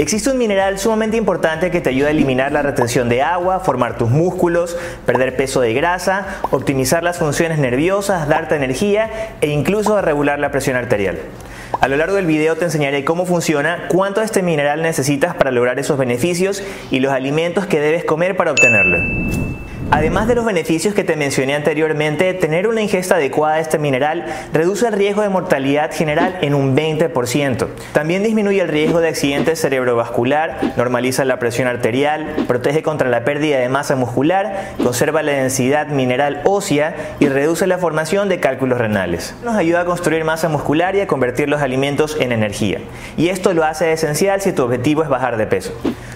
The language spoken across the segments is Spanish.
Existe un mineral sumamente importante que te ayuda a eliminar la retención de agua, formar tus músculos, perder peso de grasa, optimizar las funciones nerviosas, darte energía e incluso a regular la presión arterial. A lo largo del video te enseñaré cómo funciona, cuánto de este mineral necesitas para lograr esos beneficios y los alimentos que debes comer para obtenerlo. Además de los beneficios que te mencioné anteriormente, tener una ingesta adecuada de este mineral reduce el riesgo de mortalidad general en un 20%. También disminuye el riesgo de accidente cerebrovascular, normaliza la presión arterial, protege contra la pérdida de masa muscular, conserva la densidad mineral ósea y reduce la formación de cálculos renales. Nos ayuda a construir masa muscular y a convertir los alimentos en energía. Y esto lo hace esencial si tu objetivo es bajar de peso.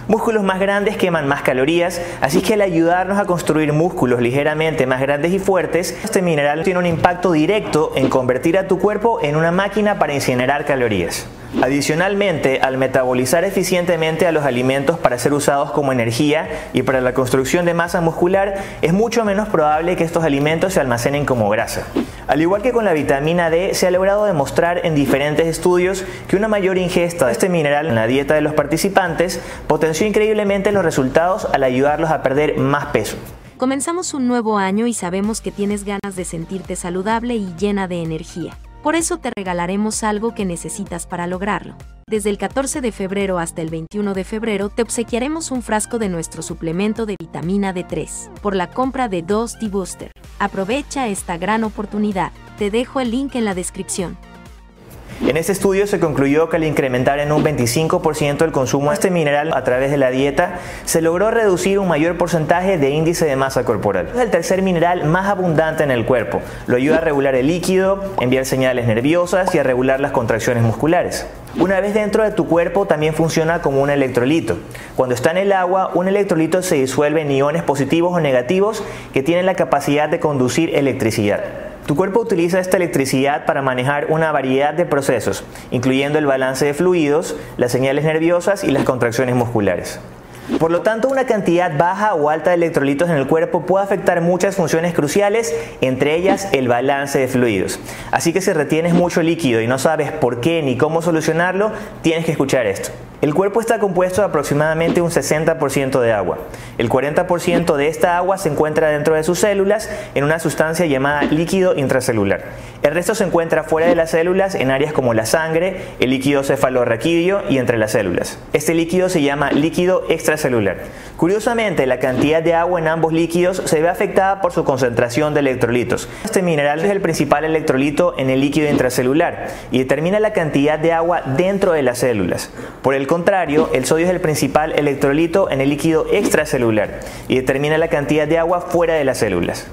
Músculos más grandes queman más calorías, así que al ayudarnos a construir músculos ligeramente más grandes y fuertes, este mineral tiene un impacto directo en convertir a tu cuerpo en una máquina para incinerar calorías. Adicionalmente, al metabolizar eficientemente a los alimentos para ser usados como energía y para la construcción de masa muscular, es mucho menos probable que estos alimentos se almacenen como grasa. Al igual que con la vitamina D, se ha logrado demostrar en diferentes estudios que una mayor ingesta de este mineral en la dieta de los participantes potenció increíblemente los resultados al ayudarlos a perder más peso. Comenzamos un nuevo año y sabemos que tienes ganas de sentirte saludable y llena de energía. Por eso te regalaremos algo que necesitas para lograrlo. Desde el 14 de febrero hasta el 21 de febrero te obsequiaremos un frasco de nuestro suplemento de vitamina D3 por la compra de 2 D-Booster. Aprovecha esta gran oportunidad. Te dejo el link en la descripción. En este estudio se concluyó que al incrementar en un 25% el consumo de este mineral a través de la dieta, se logró reducir un mayor porcentaje de índice de masa corporal. Es el tercer mineral más abundante en el cuerpo. Lo ayuda a regular el líquido, enviar señales nerviosas y a regular las contracciones musculares. Una vez dentro de tu cuerpo también funciona como un electrolito. Cuando está en el agua, un electrolito se disuelve en iones positivos o negativos que tienen la capacidad de conducir electricidad. Tu cuerpo utiliza esta electricidad para manejar una variedad de procesos, incluyendo el balance de fluidos, las señales nerviosas y las contracciones musculares. Por lo tanto, una cantidad baja o alta de electrolitos en el cuerpo puede afectar muchas funciones cruciales, entre ellas el balance de fluidos. Así que si retienes mucho líquido y no sabes por qué ni cómo solucionarlo, tienes que escuchar esto. El cuerpo está compuesto de aproximadamente un 60% de agua. El 40% de esta agua se encuentra dentro de sus células en una sustancia llamada líquido intracelular. El resto se encuentra fuera de las células en áreas como la sangre, el líquido cefalorraquídeo y entre las células. Este líquido se llama líquido extracelular. Curiosamente, la cantidad de agua en ambos líquidos se ve afectada por su concentración de electrolitos. Este mineral es el principal electrolito en el líquido intracelular y determina la cantidad de agua dentro de las células. Por el contrario, el sodio es el principal electrolito en el líquido extracelular y determina la cantidad de agua fuera de las células.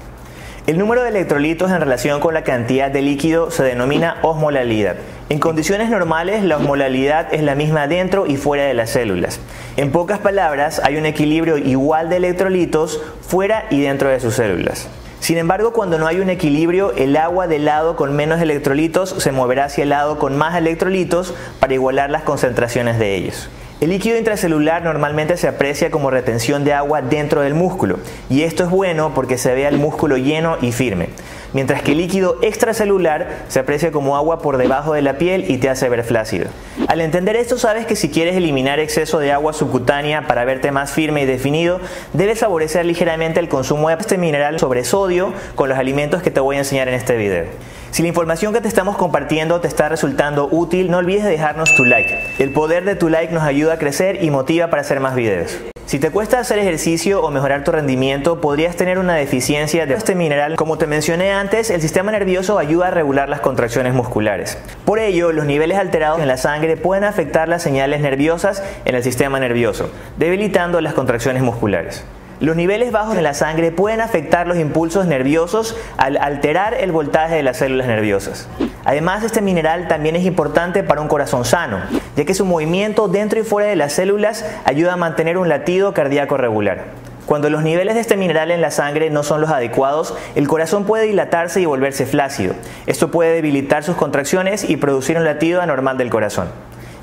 El número de electrolitos en relación con la cantidad de líquido se denomina osmolalidad. En condiciones normales, la osmolalidad es la misma dentro y fuera de las células. En pocas palabras, hay un equilibrio igual de electrolitos fuera y dentro de sus células. Sin embargo, cuando no hay un equilibrio, el agua del lado con menos electrolitos se moverá hacia el lado con más electrolitos para igualar las concentraciones de ellos. El líquido intracelular normalmente se aprecia como retención de agua dentro del músculo y esto es bueno porque se ve al músculo lleno y firme, mientras que el líquido extracelular se aprecia como agua por debajo de la piel y te hace ver flácido. Al entender esto sabes que si quieres eliminar exceso de agua subcutánea para verte más firme y definido, debes favorecer ligeramente el consumo de este mineral sobre sodio con los alimentos que te voy a enseñar en este video. Si la información que te estamos compartiendo te está resultando útil, no olvides de dejarnos tu like. El poder de tu like nos ayuda a crecer y motiva para hacer más videos. Si te cuesta hacer ejercicio o mejorar tu rendimiento, podrías tener una deficiencia de este mineral. Como te mencioné antes, el sistema nervioso ayuda a regular las contracciones musculares. Por ello, los niveles alterados en la sangre pueden afectar las señales nerviosas en el sistema nervioso, debilitando las contracciones musculares. Los niveles bajos de la sangre pueden afectar los impulsos nerviosos al alterar el voltaje de las células nerviosas. Además, este mineral también es importante para un corazón sano, ya que su movimiento dentro y fuera de las células ayuda a mantener un latido cardíaco regular. Cuando los niveles de este mineral en la sangre no son los adecuados, el corazón puede dilatarse y volverse flácido. Esto puede debilitar sus contracciones y producir un latido anormal del corazón.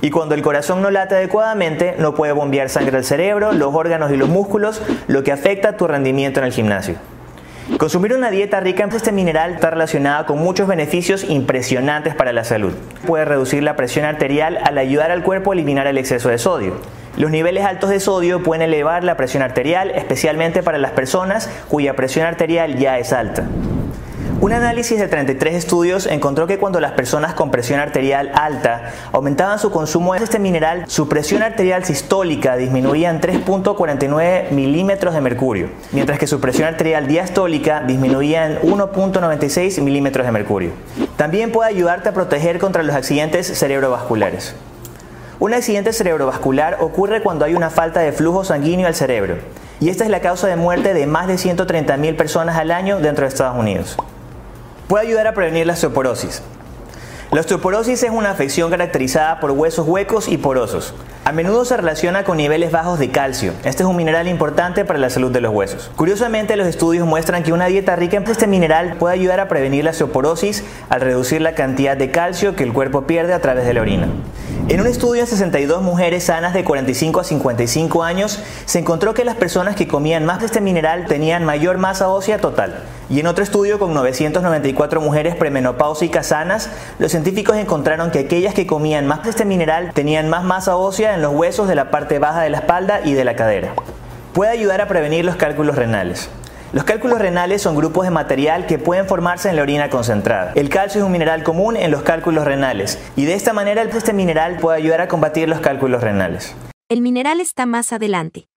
Y cuando el corazón no late adecuadamente, no puede bombear sangre al cerebro, los órganos y los músculos, lo que afecta tu rendimiento en el gimnasio. Consumir una dieta rica en este mineral está relacionada con muchos beneficios impresionantes para la salud. Puede reducir la presión arterial al ayudar al cuerpo a eliminar el exceso de sodio. Los niveles altos de sodio pueden elevar la presión arterial, especialmente para las personas cuya presión arterial ya es alta. Un análisis de 33 estudios encontró que cuando las personas con presión arterial alta aumentaban su consumo de este mineral, su presión arterial sistólica disminuía en 3.49 milímetros de mercurio, mientras que su presión arterial diastólica disminuía en 1.96 milímetros de mercurio. También puede ayudarte a proteger contra los accidentes cerebrovasculares. Un accidente cerebrovascular ocurre cuando hay una falta de flujo sanguíneo al cerebro, y esta es la causa de muerte de más de 130.000 personas al año dentro de Estados Unidos. Puede ayudar a prevenir la osteoporosis. La osteoporosis es una afección caracterizada por huesos huecos y porosos. A menudo se relaciona con niveles bajos de calcio. Este es un mineral importante para la salud de los huesos. Curiosamente, los estudios muestran que una dieta rica en este mineral puede ayudar a prevenir la osteoporosis al reducir la cantidad de calcio que el cuerpo pierde a través de la orina. En un estudio en 62 mujeres sanas de 45 a 55 años, se encontró que las personas que comían más de este mineral tenían mayor masa ósea total. Y en otro estudio con 994 mujeres premenopáusicas sanas, los científicos encontraron que aquellas que comían más de este mineral tenían más masa ósea en los huesos de la parte baja de la espalda y de la cadera. Puede ayudar a prevenir los cálculos renales. Los cálculos renales son grupos de material que pueden formarse en la orina concentrada. El calcio es un mineral común en los cálculos renales y de esta manera este mineral puede ayudar a combatir los cálculos renales. El mineral está más adelante.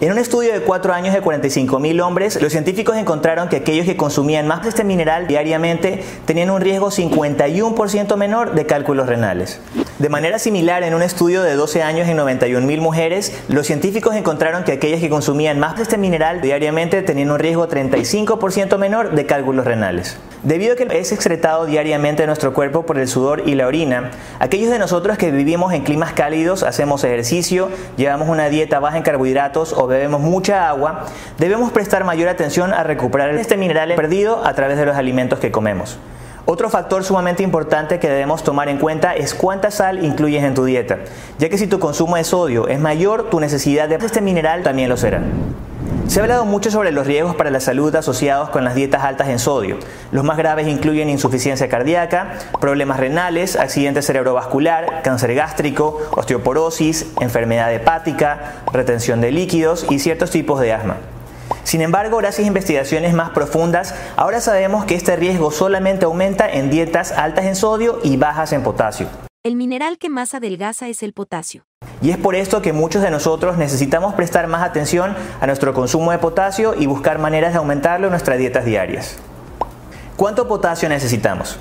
En un estudio de cuatro años de 45.000 hombres, los científicos encontraron que aquellos que consumían más de este mineral diariamente tenían un riesgo 51% menor de cálculos renales. De manera similar, en un estudio de 12 años en 91.000 mujeres, los científicos encontraron que aquellas que consumían más de este mineral diariamente tenían un riesgo 35% menor de cálculos renales. Debido a que es excretado diariamente nuestro cuerpo por el sudor y la orina, aquellos de nosotros que vivimos en climas cálidos, hacemos ejercicio, llevamos una dieta baja en carbohidratos o bebemos mucha agua, debemos prestar mayor atención a recuperar este mineral perdido a través de los alimentos que comemos. Otro factor sumamente importante que debemos tomar en cuenta es cuánta sal incluyes en tu dieta, ya que si tu consumo de sodio es mayor, tu necesidad de este mineral también lo será. Se ha hablado mucho sobre los riesgos para la salud asociados con las dietas altas en sodio. Los más graves incluyen insuficiencia cardíaca, problemas renales, accidente cerebrovascular, cáncer gástrico, osteoporosis, enfermedad hepática, retención de líquidos y ciertos tipos de asma. Sin embargo, gracias a investigaciones más profundas, ahora sabemos que este riesgo solamente aumenta en dietas altas en sodio y bajas en potasio. El mineral que más adelgaza es el potasio. Y es por esto que muchos de nosotros necesitamos prestar más atención a nuestro consumo de potasio y buscar maneras de aumentarlo en nuestras dietas diarias. ¿Cuánto potasio necesitamos?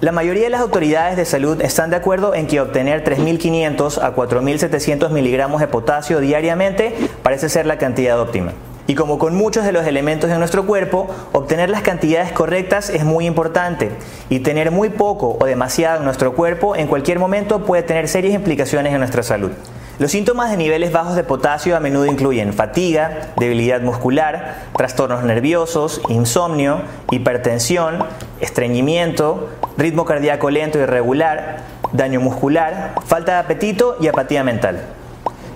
La mayoría de las autoridades de salud están de acuerdo en que obtener 3.500 a 4.700 miligramos de potasio diariamente parece ser la cantidad óptima. Y como con muchos de los elementos de nuestro cuerpo, obtener las cantidades correctas es muy importante y tener muy poco o demasiado en nuestro cuerpo en cualquier momento puede tener serias implicaciones en nuestra salud. Los síntomas de niveles bajos de potasio a menudo incluyen fatiga, debilidad muscular, trastornos nerviosos, insomnio, hipertensión, estreñimiento, ritmo cardíaco lento y irregular, daño muscular, falta de apetito y apatía mental.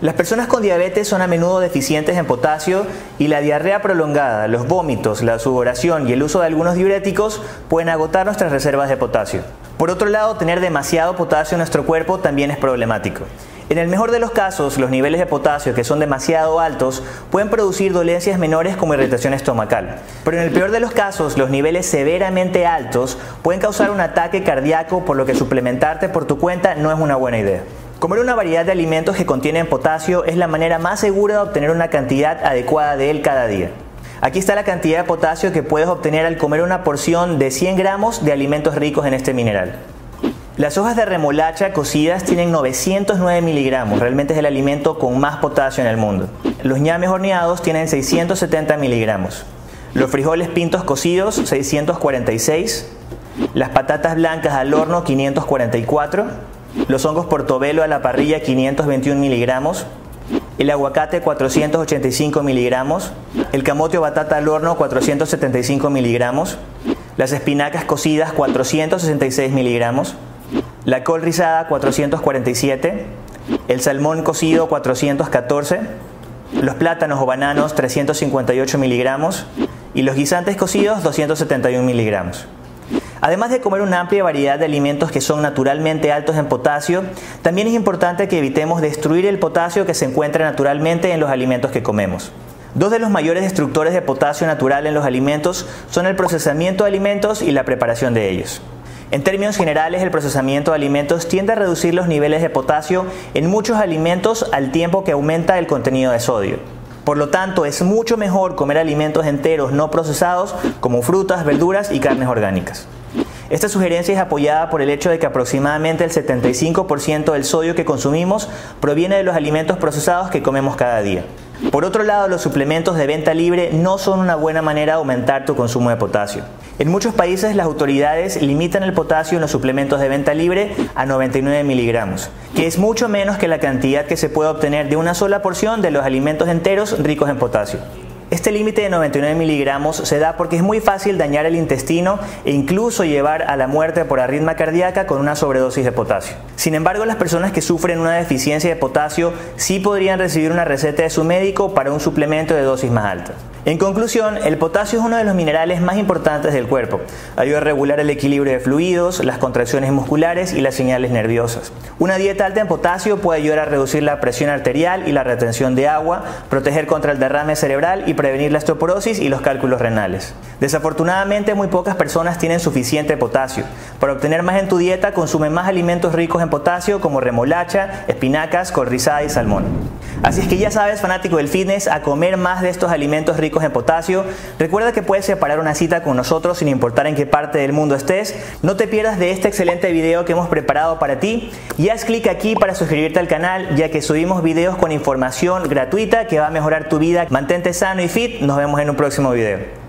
Las personas con diabetes son a menudo deficientes en potasio y la diarrea prolongada, los vómitos, la sudoración y el uso de algunos diuréticos pueden agotar nuestras reservas de potasio. Por otro lado, tener demasiado potasio en nuestro cuerpo también es problemático. En el mejor de los casos, los niveles de potasio que son demasiado altos pueden producir dolencias menores como irritación estomacal. Pero en el peor de los casos, los niveles severamente altos pueden causar un ataque cardíaco, por lo que suplementarte por tu cuenta no es una buena idea. Comer una variedad de alimentos que contienen potasio es la manera más segura de obtener una cantidad adecuada de él cada día. Aquí está la cantidad de potasio que puedes obtener al comer una porción de 100 gramos de alimentos ricos en este mineral. Las hojas de remolacha cocidas tienen 909 miligramos, realmente es el alimento con más potasio en el mundo. Los ñames horneados tienen 670 miligramos. Los frijoles pintos cocidos 646. Las patatas blancas al horno 544 los hongos portobelo a la parrilla 521 miligramos, el aguacate 485 miligramos, el camote o batata al horno 475 miligramos, las espinacas cocidas 466 miligramos, la col rizada 447, el salmón cocido 414, los plátanos o bananos 358 miligramos, y los guisantes cocidos 271 miligramos. Además de comer una amplia variedad de alimentos que son naturalmente altos en potasio, también es importante que evitemos destruir el potasio que se encuentra naturalmente en los alimentos que comemos. Dos de los mayores destructores de potasio natural en los alimentos son el procesamiento de alimentos y la preparación de ellos. En términos generales, el procesamiento de alimentos tiende a reducir los niveles de potasio en muchos alimentos al tiempo que aumenta el contenido de sodio. Por lo tanto, es mucho mejor comer alimentos enteros no procesados como frutas, verduras y carnes orgánicas. Esta sugerencia es apoyada por el hecho de que aproximadamente el 75% del sodio que consumimos proviene de los alimentos procesados que comemos cada día. Por otro lado, los suplementos de venta libre no son una buena manera de aumentar tu consumo de potasio. En muchos países las autoridades limitan el potasio en los suplementos de venta libre a 99 miligramos, que es mucho menos que la cantidad que se puede obtener de una sola porción de los alimentos enteros ricos en potasio. Este límite de 99 miligramos se da porque es muy fácil dañar el intestino e incluso llevar a la muerte por arritmia cardíaca con una sobredosis de potasio. Sin embargo, las personas que sufren una deficiencia de potasio sí podrían recibir una receta de su médico para un suplemento de dosis más alta. En conclusión, el potasio es uno de los minerales más importantes del cuerpo. Ayuda a regular el equilibrio de fluidos, las contracciones musculares y las señales nerviosas. Una dieta alta en potasio puede ayudar a reducir la presión arterial y la retención de agua, proteger contra el derrame cerebral y prevenir la osteoporosis y los cálculos renales. Desafortunadamente, muy pocas personas tienen suficiente potasio. Para obtener más en tu dieta, consume más alimentos ricos en potasio como remolacha, espinacas, col y salmón. Así es que ya sabes, fanático del fitness, a comer más de estos alimentos ricos en potasio. Recuerda que puedes separar una cita con nosotros sin importar en qué parte del mundo estés. No te pierdas de este excelente video que hemos preparado para ti y haz clic aquí para suscribirte al canal ya que subimos videos con información gratuita que va a mejorar tu vida. Mantente sano y fit. Nos vemos en un próximo video.